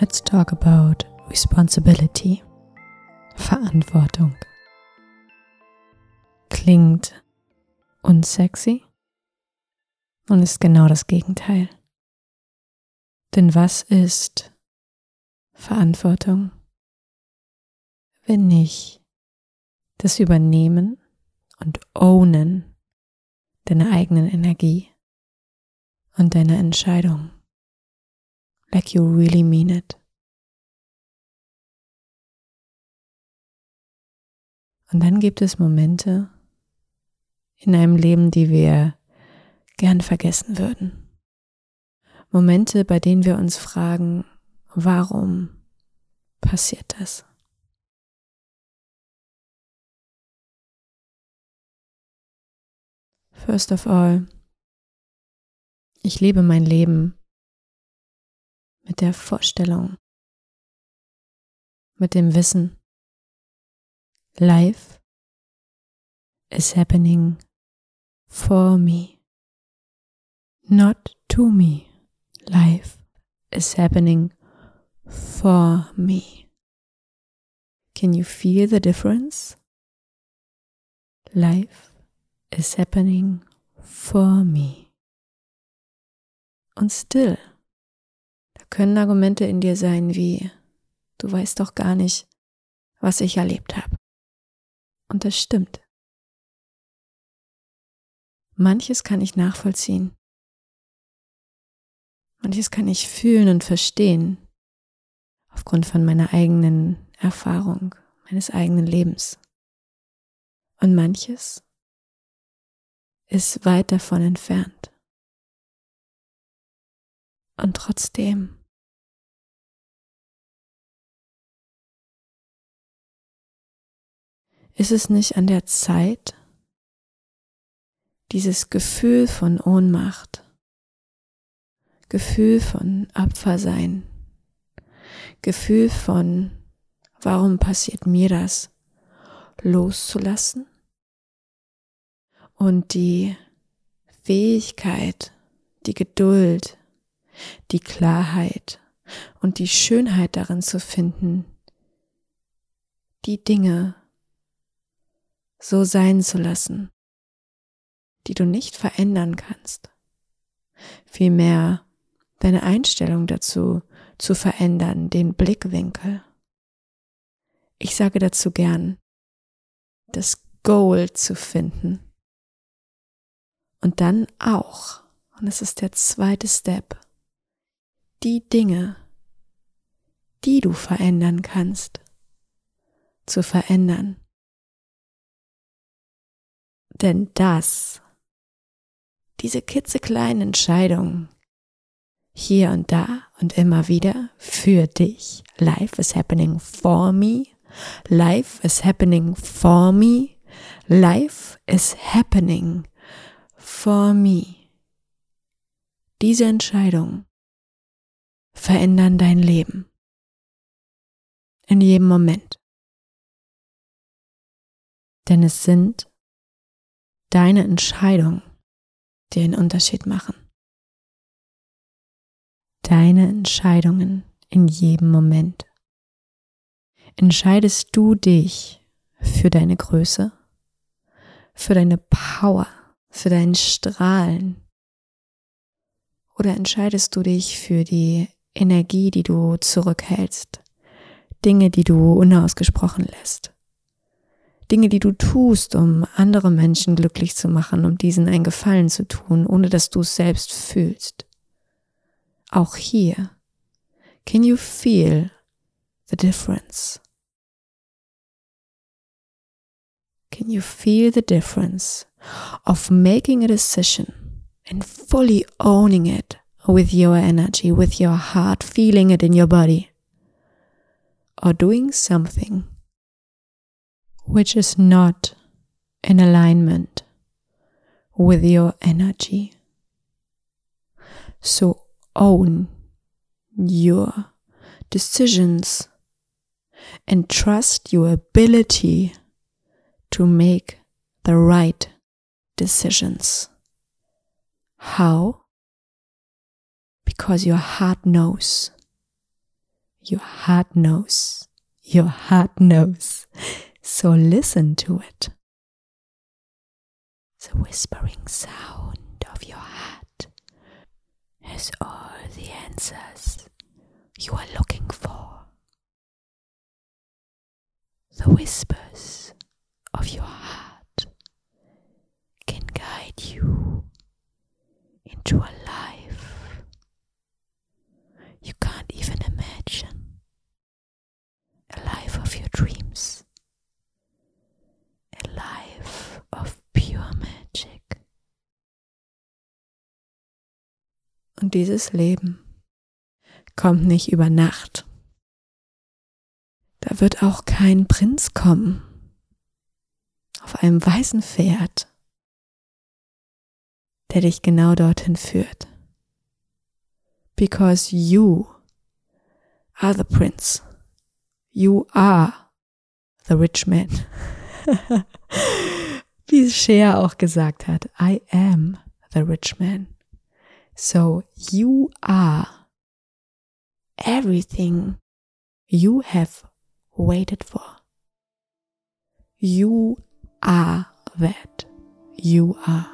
Let's talk about responsibility. Verantwortung. Klingt unsexy und ist genau das Gegenteil. Denn was ist Verantwortung, wenn nicht das Übernehmen und Ownen deiner eigenen Energie und deiner Entscheidung? Like you really mean it. Und dann gibt es Momente in einem Leben, die wir gern vergessen würden. Momente, bei denen wir uns fragen, warum passiert das? First of all, ich lebe mein Leben mit der Vorstellung, mit dem Wissen, life is happening for me, not to me. Life is happening for me. Can you feel the difference? Life is happening for me. Und still können Argumente in dir sein wie, du weißt doch gar nicht, was ich erlebt habe. Und das stimmt. Manches kann ich nachvollziehen. Manches kann ich fühlen und verstehen aufgrund von meiner eigenen Erfahrung, meines eigenen Lebens. Und manches ist weit davon entfernt. Und trotzdem Ist es nicht an der Zeit, dieses Gefühl von Ohnmacht, Gefühl von Opfersein, Gefühl von, warum passiert mir das, loszulassen? Und die Fähigkeit, die Geduld, die Klarheit und die Schönheit darin zu finden, die Dinge so sein zu lassen, die du nicht verändern kannst. Vielmehr deine Einstellung dazu zu verändern, den Blickwinkel. Ich sage dazu gern, das Goal zu finden. Und dann auch, und es ist der zweite Step, die Dinge, die du verändern kannst, zu verändern. Denn das, diese kitzekleinen Entscheidungen, hier und da und immer wieder für dich. Life is happening for me. Life is happening for me. Life is happening for me. Diese Entscheidungen verändern dein Leben. In jedem Moment. Denn es sind deine Entscheidungen, die einen Unterschied machen. Deine Entscheidungen in jedem Moment. Entscheidest du dich für deine Größe, für deine Power, für dein Strahlen? Oder entscheidest du dich für die Energie, die du zurückhältst, Dinge, die du unausgesprochen lässt? Dinge, die du tust, um andere Menschen glücklich zu machen, um diesen einen Gefallen zu tun, ohne dass du es selbst fühlst. Auch hier, can you feel the difference? Can you feel the difference of making a decision and fully owning it with your energy, with your heart, feeling it in your body? Or doing something which is not in alignment with your energy. So own your decisions and trust your ability to make the right decisions. How? Because your heart knows. Your heart knows. Your heart knows. So listen to it. The whispering sound of your heart has all the answers you are looking for. The whispers Und dieses Leben kommt nicht über Nacht. Da wird auch kein Prinz kommen auf einem weißen Pferd, der dich genau dorthin führt. Because you are the prince. You are the rich man. Wie Cher auch gesagt hat, I am the rich man. So you are everything you have waited for. You are that. You are.